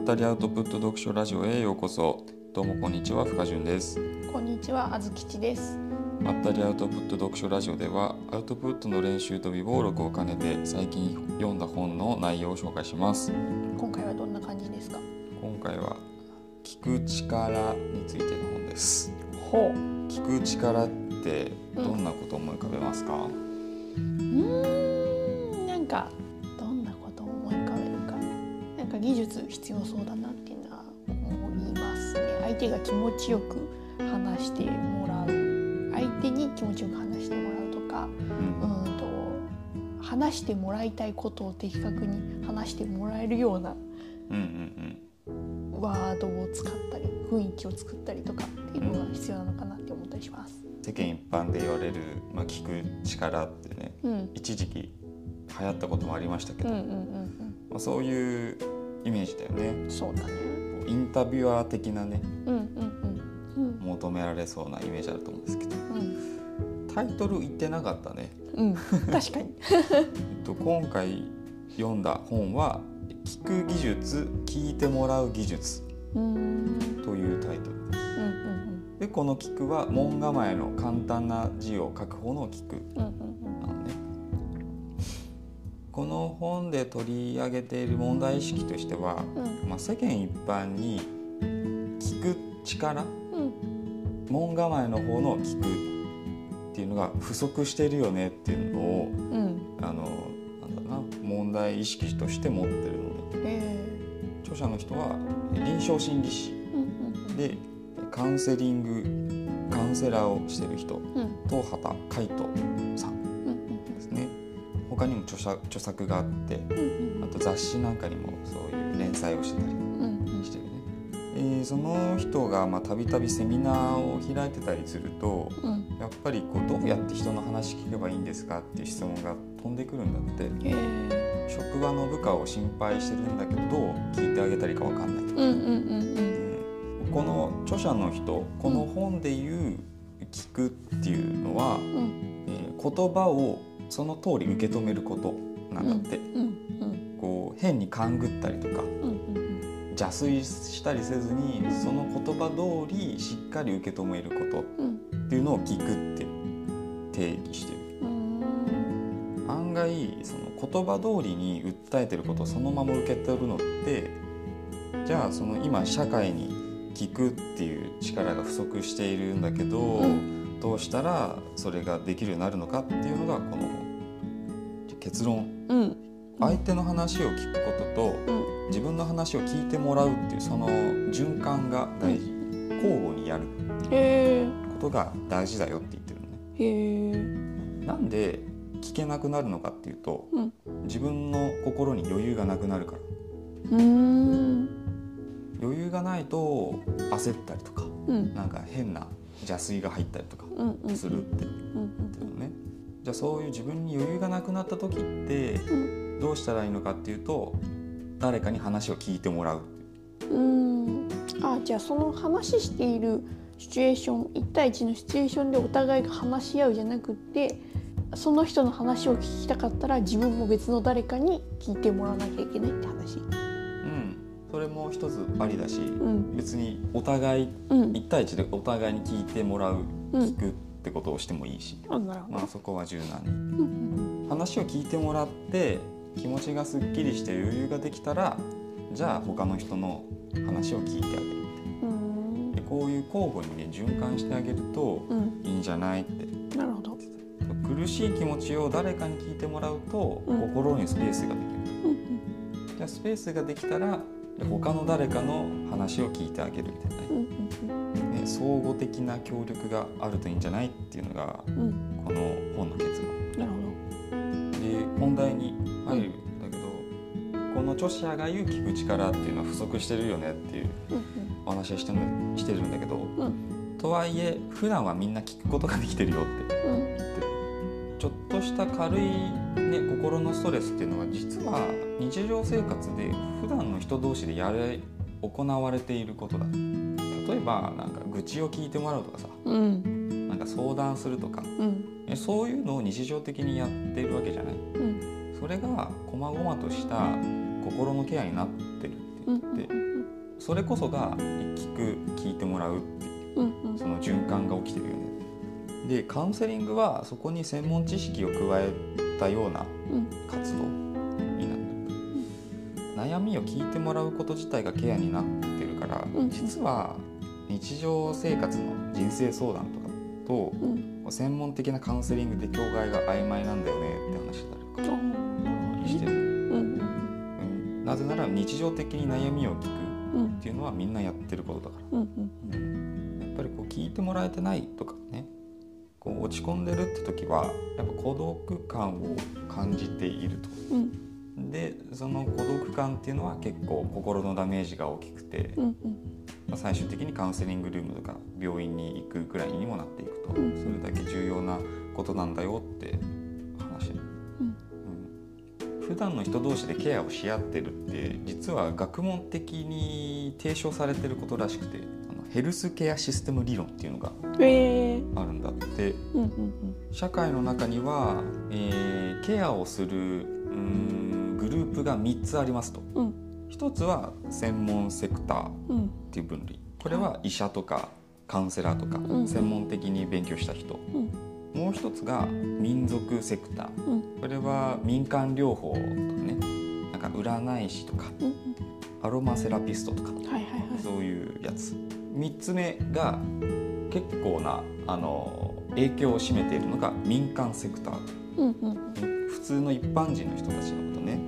ったりアウトプット読書ラジオへようこそ。どうもこんにちは深潤です。こんにちは、あずきちです。まったりアウトプット読書ラジオではアウトプットの練習と備忘録を兼ねて最近読んだ本の内容を紹介します。今回はどんな感じですか？今回は聞く力についての本です。ほう。聞く力ってどんなことを思い浮かべますか、うーん、なんか技術必要そうだなっていうのは思いますね。相手が気持ちよく話してもらう、相手に気持ちよく話してもらうとか、ううんんと話してもらいたいことを的確に話してもらえるようなうんうんワードを使ったり、雰囲気を作ったりとかっていうのが必要なのかなって思ったりします。世間一般で言われる、まあ、聞く力ってねうん。一時期流行ったこともありましたけど、うんうんうんまあ、そういうイメージだよね。うん。そうだね。インタビュアー的なねうんうんうん。求められそうなイメージあると思うんですけど。うん。タイトル言ってなかったね、うん。うん確かに。えっと、今回読んだ本は「聞く技術聞いてもらう技術うん。うん」というタイトルです。うんでこの「聞く」は門構えの簡単な字を書く方の「聞く。うん。うん」なのねこの本で取り上げている問題意識としては、うん。まあ、世間一般に聞く力うん。門構えの方の聞くっていうのが不足しているよねっていうのをうん。あのなんだな問題意識として持ってるので。え。著者の人は臨床心理士。でカウンセリングカウンセラーをしてる人うん。東畑海人さん他にも著者著作があってうんあと雑誌なんかにもそういう連載をしてたりうんうん。してるね、えーその人がまあたびたびセミナーを開いてたりするとうん。やっぱりこうどうやって人の話聞けばいいんですかっていう質問が飛んでくるんだって。えー。職場の部下を心配してるんだけどどう聞いてあげたらいいか分かんないとか、うんうんうんでこの著者の人この本で言う「聞く」っていうのは、うん。えー言葉をその通り受け止めることなんだって、うんうんこう変に勘ぐったりとかうんうん邪推したりせずにその言葉通りしっかり受け止めることっていうのを聞くって定義してる。案外その言葉通りに訴えてることをそのまま受け取るのってじゃあその今社会に聞くっていう力が不足しているんだけど、うんどうしたらそれができるようになるのかっていうのがこの結論。うん。相手の話を聞くこととうん。自分の話を聞いてもらうっていうその循環が大事。交互にやる。へことが大事だよって言ってるのね。なんで聞けなくなるのかっていうとうん。自分の心に余裕がなくなるから。うん。余裕がないと焦ったりとかうん。なんか変な邪推が入ったりとかうんうんするって言うんってるのね。じゃあそういう自分に余裕がなくなった時ってうん。どうしたらいいのかっていうと誰かに話を聞いてもらう。うん。あじゃあその話しているシチュエーション1対1のシチュエーションでお互いが話し合うじゃなくってその人の話を聞きたかったら自分も別の誰かに聞いてもらわなきゃいけないって話。うん。それも一つありだしうん。別にお互いうん。1対1でお互いに聞いてもらううん。聞くってことをしてもいいし。まあ、そこは柔軟に。うん話を聞いてもらって気持ちがすっきりして余裕ができたらじゃあ他の人の話を聞いてあげる。うん。でこういう交互にね循環してあげるとうん。いいんじゃないって。なるほど。苦しい気持ちを誰かに聞いてもらうと、うん。心にスペースができる。うんじゃあスペースができたらで他の誰かの話を聞いてあげるみたいな相互的な協力があるといいんじゃないっていうのがうん。うんこの本の結論。なるほで本題に入るんだけど、この著者が言う聞く力っていうのは不足してるよねっていうど。うん。お話をしてるしてるんだけど、うん。とはいえ普段はみんな聞くことができてるよって。ちょっとした軽い、ね、心のストレスっていうのは実は日常生活で普段の人同士でやれ行われていることだ例えばなんか愚痴を聞いてもらうとかさうん。なんか相談するとかうん。えそういうのを日常的にやってるわけじゃない。うん。それが細々とした心のケアになってるってうん言って、うん。それこそが聞く聞いてもらうっていううんうん。その循環が起きてるよね。でカウンセリングはそこに専門知識を加えたようなうん。活動になってる悩みを聞いてもらうこと自体がケアになってるから、うん。実は日常生活の人生相談とかとうん。専門的なカウンセリングで境界が曖昧なんだよねって話だったりとあかーしてる、うん。うん、なぜなら日常的に悩みを聞くうんっていうのはみんなやってることだから。うん。うん。やっぱりこう聞いてもらえてないとかね。こう落ち込んでるって時はやっぱ孤独感を感じていると。うん。でその孤独感っていうのは結構心のダメージが大きくて、うんまあ最終的にカウンセリングルームとか病院に行くぐらいにもなっていくと、うん。それだけ重要なことなんだよって話。うん。うん。普段の人同士でケアをし合ってるって実は学問的に提唱されてることらしくてあのヘルスケアシステム理論っていうのがえー。あるんだって。社会の中には、えーケアをするうーんグループが3つありますと。うん一つは専門セクターっうんていう分類。これは医者とかカウンセラーとかん。専門的に勉強した人、うん。もう一つが民族セクター。うん。これは民間療法とかね。なんか占い師とかアロマセラピストとかはいはいはい。そういうやつ。3つ目が結構なあの影響を占めているのが民間セクター。普通の一般人の人たちのことね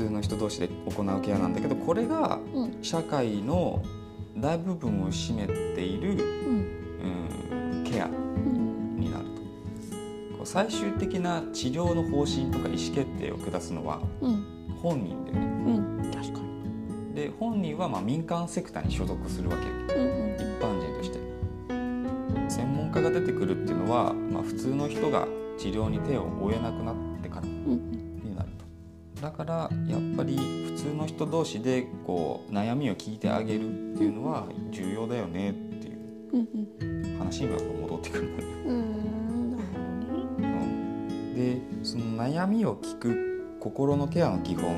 通の人同士で行うケアなんだけどこれがうん。社会の大部分を占めている、うん。うん、ケアうんになると。こう最終的な治療の方針とか意思決定を下すのはうん。本人でね。うん。確かに。で本人はまあ民間セクターに所属するわけ。ようんうん。一般人として。専門家が出てくるっていうのは、まあ、普通の人が治療に手を負えなくなってだからやっぱり普通の人同士でこう悩みを聞いてあげるっていうのは重要だよねっていう話には戻ってくるのね。うんなるほどねうんでその悩みを聞く心のケアの基本、う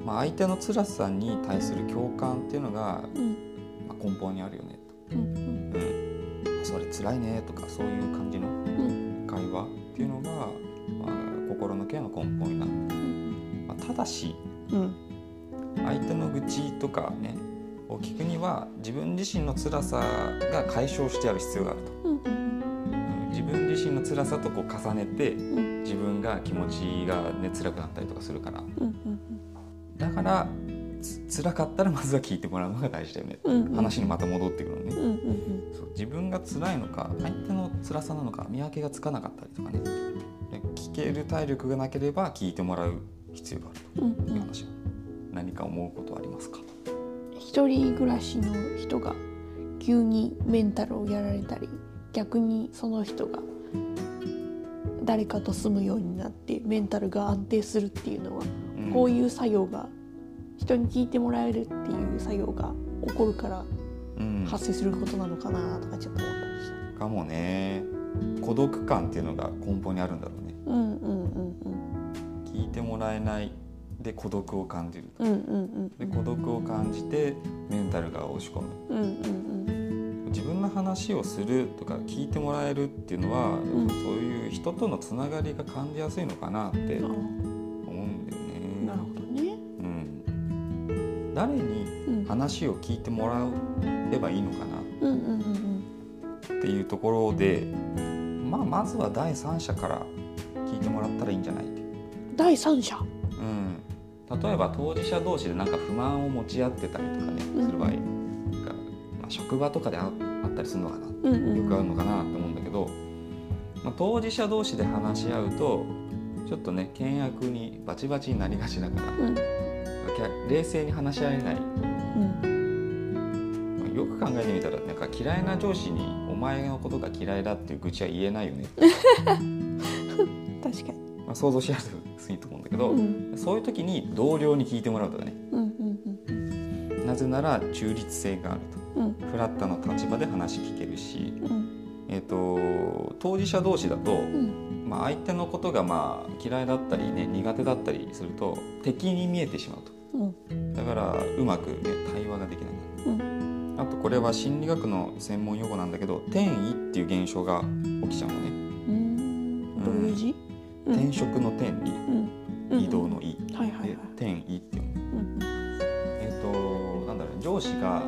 んまあ、相手の辛さに対する共感っていうのが、ま、根本にあるよねうんうんと、うん、それ辛いねとかそういう感じの会話っていうのが、まあ、心のケアの根本になる、ただしうん。相手の愚痴とかねを聞くには自分自身の辛さが解消してやる必要があると、うん。うんうん自分自身の辛さとこう重ねてうん。自分が気持ちがね辛くなったりとかするから。うんうんだからつ辛かったらまずは聞いてもらうのが大事だよね、うんうん。話にまた戻ってくるのね、うんうん。そう自分が辛いのか相手の辛さなのか見分けがつかなかったりとかね。で聞ける体力がなければ聞いてもらう必要があるうんという話、何か思うことはありますか？一人暮らしの人が急にメンタルをやられたり逆にその人が誰かと住むようになってメンタルが安定するっていうのは、うん。こういう作用が人に聞いてもらえるっていう作用が起こるからうん。発生することなのかなとかちょっと思ったりした。かもね。孤独感っていうのが根本にあるんだろうね。うんうんもらえないで孤独を感じるうんうんうん。で孤独を感じてメンタルが落ち込む。うんうん自分の話をするとか聞いてもらえるっていうのは、ん。そういう人とのつながりが感じやすいのかなってうん。思うんだよね。あなるほどね。うん、誰にうん話を聞いてもらえばいいのかなうんうんうん。っていうところで、まあ、まずは第三者から聞いてもらったらいいんじゃない第三者。うん、例えば当事者同士でなんか不満を持ち合ってたりとかねうん。する場合が、まあ、職場とかでああったりするのかなうんうん。よくあるのかなって思うんだけど、まあ、当事者同士で話し合うとちょっとね険悪にバチバチになりがちだから、うん。冷静に話し合えない、うん。まあよく考えてみたらなんか嫌いな上司に「お前のことが嫌いだ」っていう愚痴は言えないよね、確かに。まあ、想像しやすいと思うんだけど、うん。そういう時に同僚に聞いてもらうとかね。なぜなら中立性があると。うん。うんフラットな立場で話聞けるし、うん。えー、と当事者同士だと、うん。まあ、相手のことがまあ嫌いだったりね苦手だったりすると敵に見えてしまうと。うん。だからうまくね対話ができない。うん。あとこれは心理学の専門用語なんだけど転移っていう現象が起きちゃうのね、うん。どういう字？うん転職の転にうん。移動の移、ではいはいはい。転移っていう。のうん。えっ、となんだろう上司が、まあ、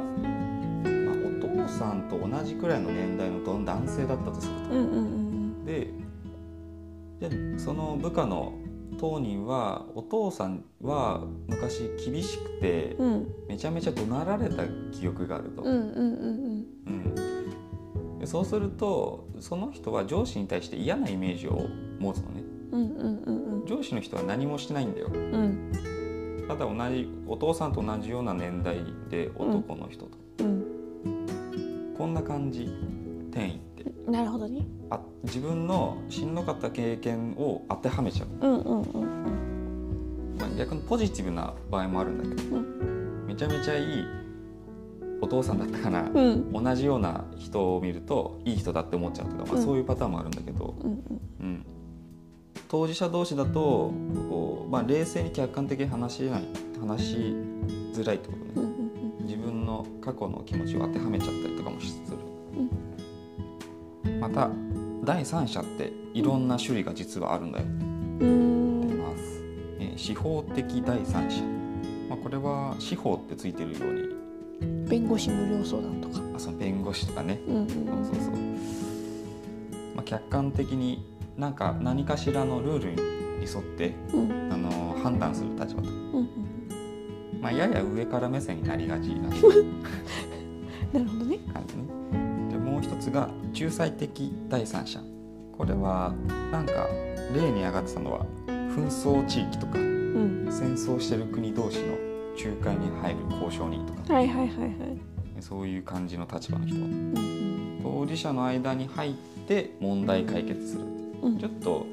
お父さんと同じくらいの年代の男性だったとすると、ででその部下の当人はお父さんは昔厳しくてめちゃめちゃ怒鳴られた記憶があると、そうするとその人は上司に対して嫌なイメージを持つのね上司の人は何もしてないんだよ。うん。うんただ同じお父さんと同じような年代で男の人と、うん。こんな感じ転移って。なるほどね。あ自分のしんどかった経験を当てはめちゃう、うんうんうんまあ、逆にポジティブな場合もあるんだけど、うめちゃめちゃいいお父さんだったかな、うん。同じような人を見るといい人だって思っちゃうとか、まあ、うん。そういうパターンもあるんだけど、うん。うん、当事者同士だとこう、まあ、冷静に客観的に話しない話しづらいってことね。自分の過去の気持ちを当てはめちゃったりとかもする、また第三者っていろんな種類が実はあるんだよ。出ます、えー司法的第三者、まあ、これは司法ってついてるように。弁護士無料相談とか。あその弁護士とかね。そうそうそう、まあ、客観的になんか何かしらのルールに沿って、うん。あの判断する立場と、うんうんまあ、やや上から目線になりがちな なるほどね。感じね。でもう一つが仲裁的第三者。これはなんか例に上がってたのは紛争地域とかうん。戦争してる国同士の仲介に入る交渉人とか。はいはいはいはい。そういう感じの立場の人。うんうん。当事者の間に入って問題解決するうん。ちょっと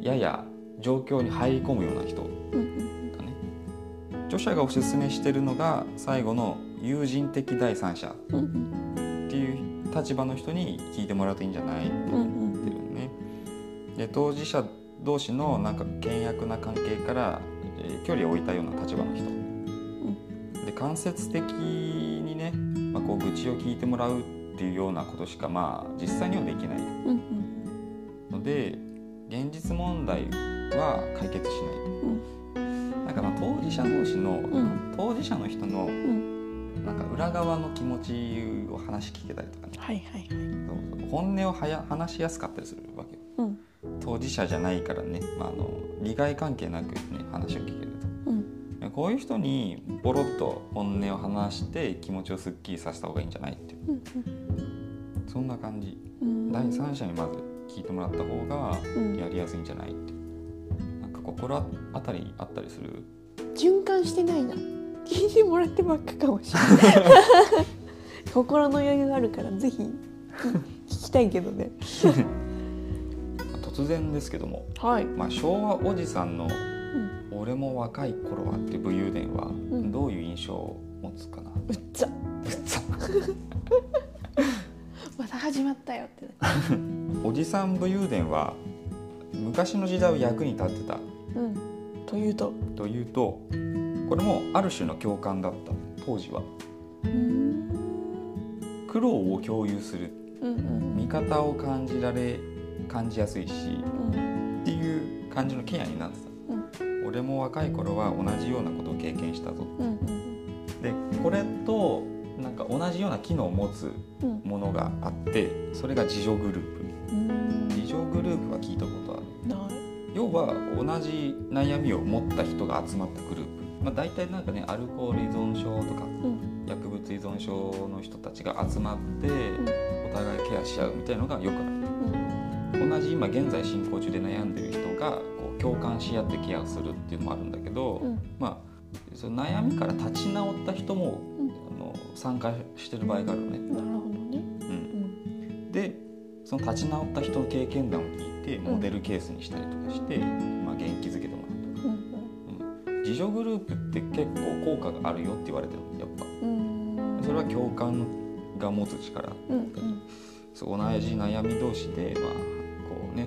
やや状況に入り込むような人うん。うん著者がおすすめしてるのが最後の友人的第三者っていう立場の人に聞いてもらうといいんじゃない？ってうん。言ってるのね。で当事者同士のなんか険悪な関係から、えー距離を置いたような立場の人。で間接的にね、まあ、こう愚痴を聞いてもらうっていうようなことしかまあ実際にはできないので現実問題は解決しないと。なんかまあ当事者同士の、ん。当事者の人のうん。なんか裏側の気持ちを話聞けたりとかね。はいはいはい。本音をはや話しやすかったりするわけよ。うん。当事者じゃないからね、まあ、あの利害関係なくね話を聞けるうん。とこういう人にボロッと本音を話して気持ちをすっきりさせた方がいいんじゃないっていう。うん。そんな感じ。うん。第三者にまず聞いてもらった方がうん。やりやすいんじゃないって。いうなんか心当たりあったりする？循環してないな。聞いてもらってばっかかもしれない。心の余裕があるからぜひ聞聞きたいけどね。突然ですけども、はい。まあ、昭和おじさんのうん「俺も若い頃は」って武勇伝はん。どういう印象を持つかな、うっざまた始まったよって。おじさん武勇伝は昔の時代を役に立ってた。うん。というとというとこれもある種の共感だった。当時は。うん。苦労を共有する。うんうん見方を感じられ感じやすいしうん。っていう感じのケアになってた、俺も若い頃は同じようなことを経験したぞ。うん。でこれとなんか同じような機能を持つうん。ものがあってそれが自助グループ。うん。自助グループは聞いたことある。要は同じ悩みを持った人が集まったグループ、まあ、大体なんかねアルコール依存症とかうん。薬物依存症の人たちが集まってん。お互いケアし合うみたいのがよくある。うん。同じ今現在進行中で悩んでる人がこう共感し合ってケアするっていうのもあるんだけど、うん。まあその悩みから立ち直った人も、参加してる場合があるのね。なるほどね。うん。うんでその立ち直った人の経験談を聞いてモデルケースにしたりとかして、まあ、元気づけてもらった。うん自助グループって結構効果があるよって言われてるやっぱ。うん。それは共感が持つ力うんうん。そう同じ悩み同士でまあこうね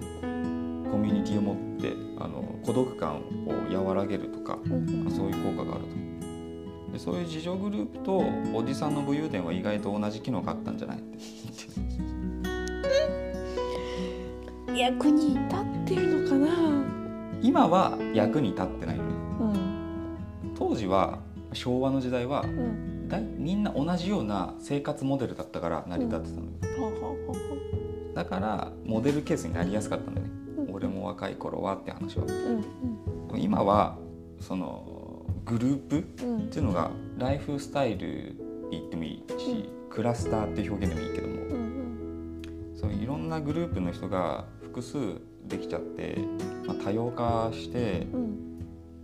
コミュニティを持ってあの孤独感を和らげるとか、そういう効果があるとでそういう自助グループとおじさんの武勇伝は意外と同じ機能があったんじゃない？っ て役に立ってるのかな？今は役に立ってないのよ。うん。当時は昭和の時代はうん。だいみんな同じような生活モデルだったから成り立ってたのよ、ははははだからモデルケースになりやすかったんだよね、うん。俺も若い頃はって話は。うん今はそのグループっていうのがライフスタイルって言ってもいいし、クラスターっていう表現でもいいけども、うんそういろんなグループの人が複数できちゃって、まあ、多様化してうん。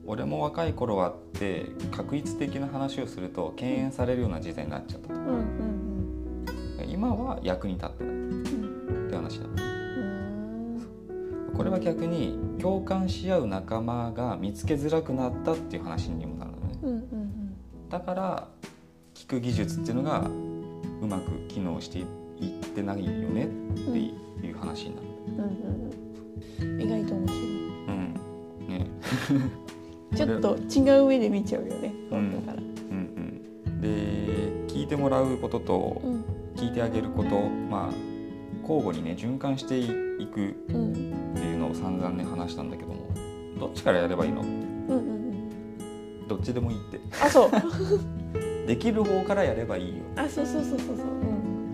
俺も若い頃はって確一的な話をすると敬遠されるような時代になっちゃったと。うんうん今は役に立ってないうん。って話だ。うんこれは逆に共感し合う仲間が見つけづらくなったっていう話にもなるのね。うんうんだから聞く技術っていうのがうまく機能していってないよねっていう話になる。うんうん意外と面白い。うん。ね。ちょっと違う上で見ちゃうよねうん。だから。うんうん。で聞いてもらうこととうん。聞いてあげることまあ交互にね循環していくうんっていうのを散々ね話したんだけどもどっちからやればいいの？うんうんうん。どっちでもいいって。あそう。できる方からやればいいよ。あそうそうそうそうそう。う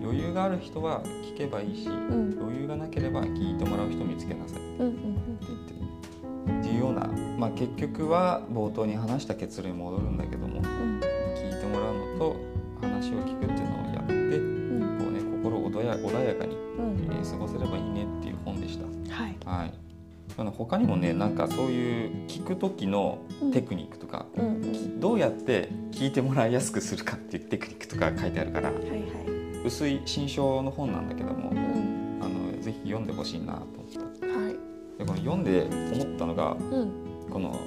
ん。余裕がある人は聞けばいいしうん。余裕がなければ聞いてもらう人見つけなさい。ってうんうん。言ってっていうような、まあ、結局は冒頭に話した結論に戻るんだけどもうん。聞いてもらうのと話を聞くっていう穏や穏やかに、うん。えー過ごせればいいねっていう本でした。はい。はい。あの他にもねなんかそういう聞く時のテクニックとか、うんうん。どうやって聞いてもらいやすくするかっていうテクニックとか書いてあるからはいはい。薄い新書の本なんだけどもうん。あのぜひ読んでほしいなと思ったはい。でこの読んで思ったのがうん。この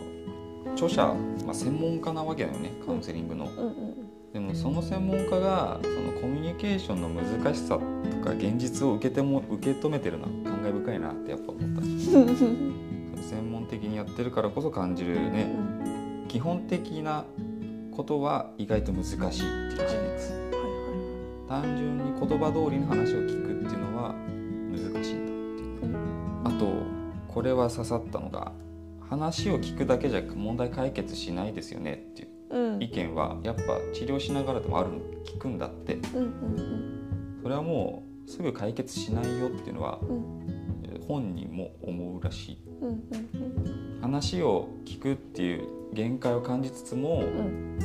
著者、まあ、専門家なわけだよねカウンセリングの。うんうんでもその専門家がそのコミュニケーションの難しさとか現実を受けても受け止めてるのは感慨深いなってやっぱ思った。専門的にやってるからこそ感じるね基本的なことは意外と難しいっていう事実。単純に言葉通りの話を聞くっていうのは難しいんだっていう。あとこれは刺さったのが話を聞くだけじゃ問題解決しないですよねっていう。意見はやっぱ治療しながらでもあるの聞くんだって。うんうんそれはもうすぐ解決しないよっていうのは本人も思うらしい。うんうん話を聞くっていう限界を感じつつもうん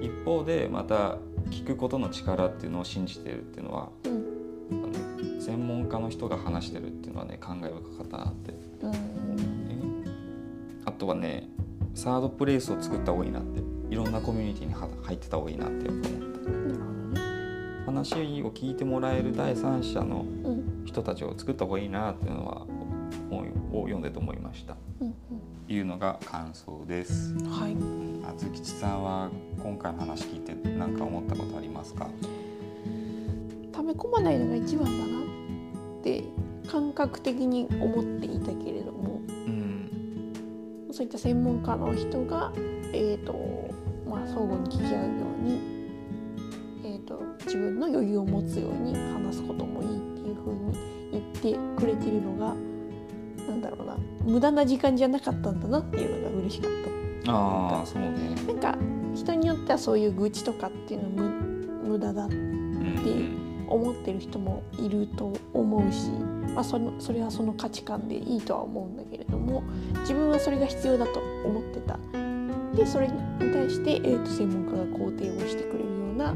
一方でまた聞くことの力っていうのを信じてるっていうのはうん。あの専門家の人が話してるっていうのはね感慨深かったなって。うん思うねあとはねサードプレイスを作った方がいいなっていろんなコミュニティには入ってた方がいいなって思った話を聞いてもらえる第三者のうん。人たちを作った方がいいなっていうのは本を読んでと思いました。うんいうのが感想です。うんはい。あずきちさんは今回の話聞いて何か思ったことありますか？溜め込まないのが一番だなって感覚的に思っていたけれども。うん。そういった専門家の人が、えーとまあ、相互に聞き合うように、えー、と自分の余裕を持つように話すこともいいっていう風に言ってくれてるのがなんだろうな無駄な時間じゃなかったんだなっていうのが嬉しかった。ああそうね。なんか人によってはそういう愚痴とかっていうの無無駄だってうん。思ってる人もいると思うし、まあ、そのそれはその価値観でいいとは思うんだけれども自分はそれが必要だと思ってたでそれに対して、えー、と専門家が肯定をしてくれるような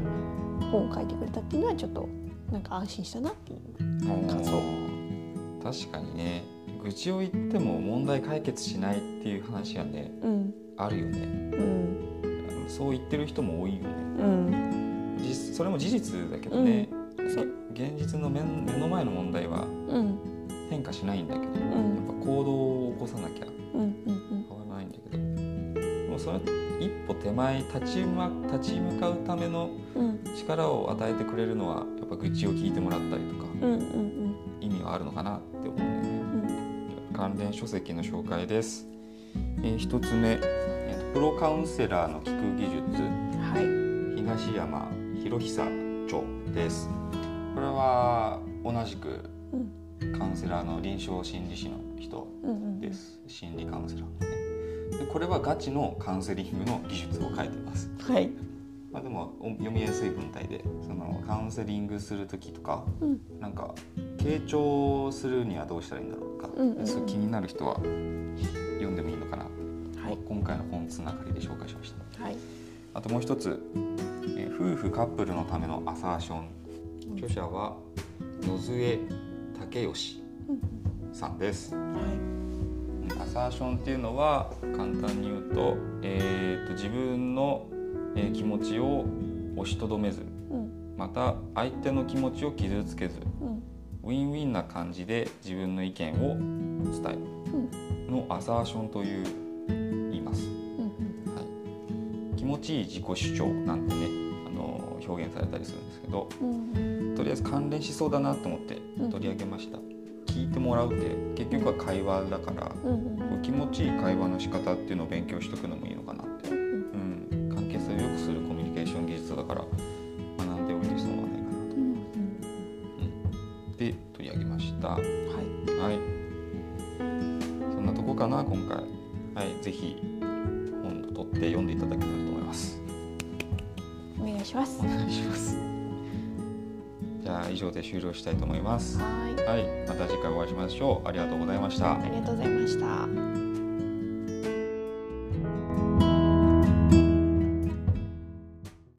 本を書いてくれたっていうのはちょっとなんか安心したなっていう。感想。確かにね。愚痴を言っても問題解決しないっていう話はねうんあるよね。うん。そう言ってる人も多いよね。うん。実それも事実だけどね、そう。げ現実の目目の前の問題はうん。変化しないんだけど、ん。やっぱ行動を起こさなきゃ一歩手前立ち,、ま、立ち向かうためのうん。力を与えてくれるのはやっぱ愚痴を聞いてもらったりとかうんうんうん。意味はあるのかなって思うんだよね。関連書籍の紹介です。えー一つ目、えープロカウンセラーの聞く技術、はい。東山博久長です。これは同じくうん。カウンセラーの臨床心理士の人うんうんです心理カウンセラーのねでこれはガチのカウンセリングの技術を書いてます。はい。まあ、でもお読みやすい文体でそのカウンセリングする時とかうん。なんか傾聴するにはどうしたらいいんだろうとか、うんうんうん。そういう気になる人は読んでもいいのかな、はい。今回の本つながりで紹介しました。はい。あともう一つ、えー夫婦カップルのためのアサーション。著者は野添武義うんさんですはアサーションっていうのは簡単に言うと,、えーと自分の、えー気持ちを押しとどめずいうん。また相手の気持ちを傷つけずうん。ウィンウィンな感じで自分の意見を伝える。のアサーションという言います、うんはい、気持ちいい自己主張なんてねあの表現されたりするんですけどうんとりあえず関連しそうだなと思ってうん取り上げました、聞いてもらうって結局は会話だからうん気持ちいい会話の仕方っていうのを勉強しとくのもいいのかなって、うん、関係性を良くするコミュニケーション技術だから学んでおいて損はないかなと。うんで取り上げました。はい。はい。そんなとこかな今回。はい。ぜひ本を取って読んでいただけたらと思います。お願いします。お願いしますじゃあ以上で終了したいと思います。はい。はい。また次回お会いしましょう。ありがとうございました。ありがとうございました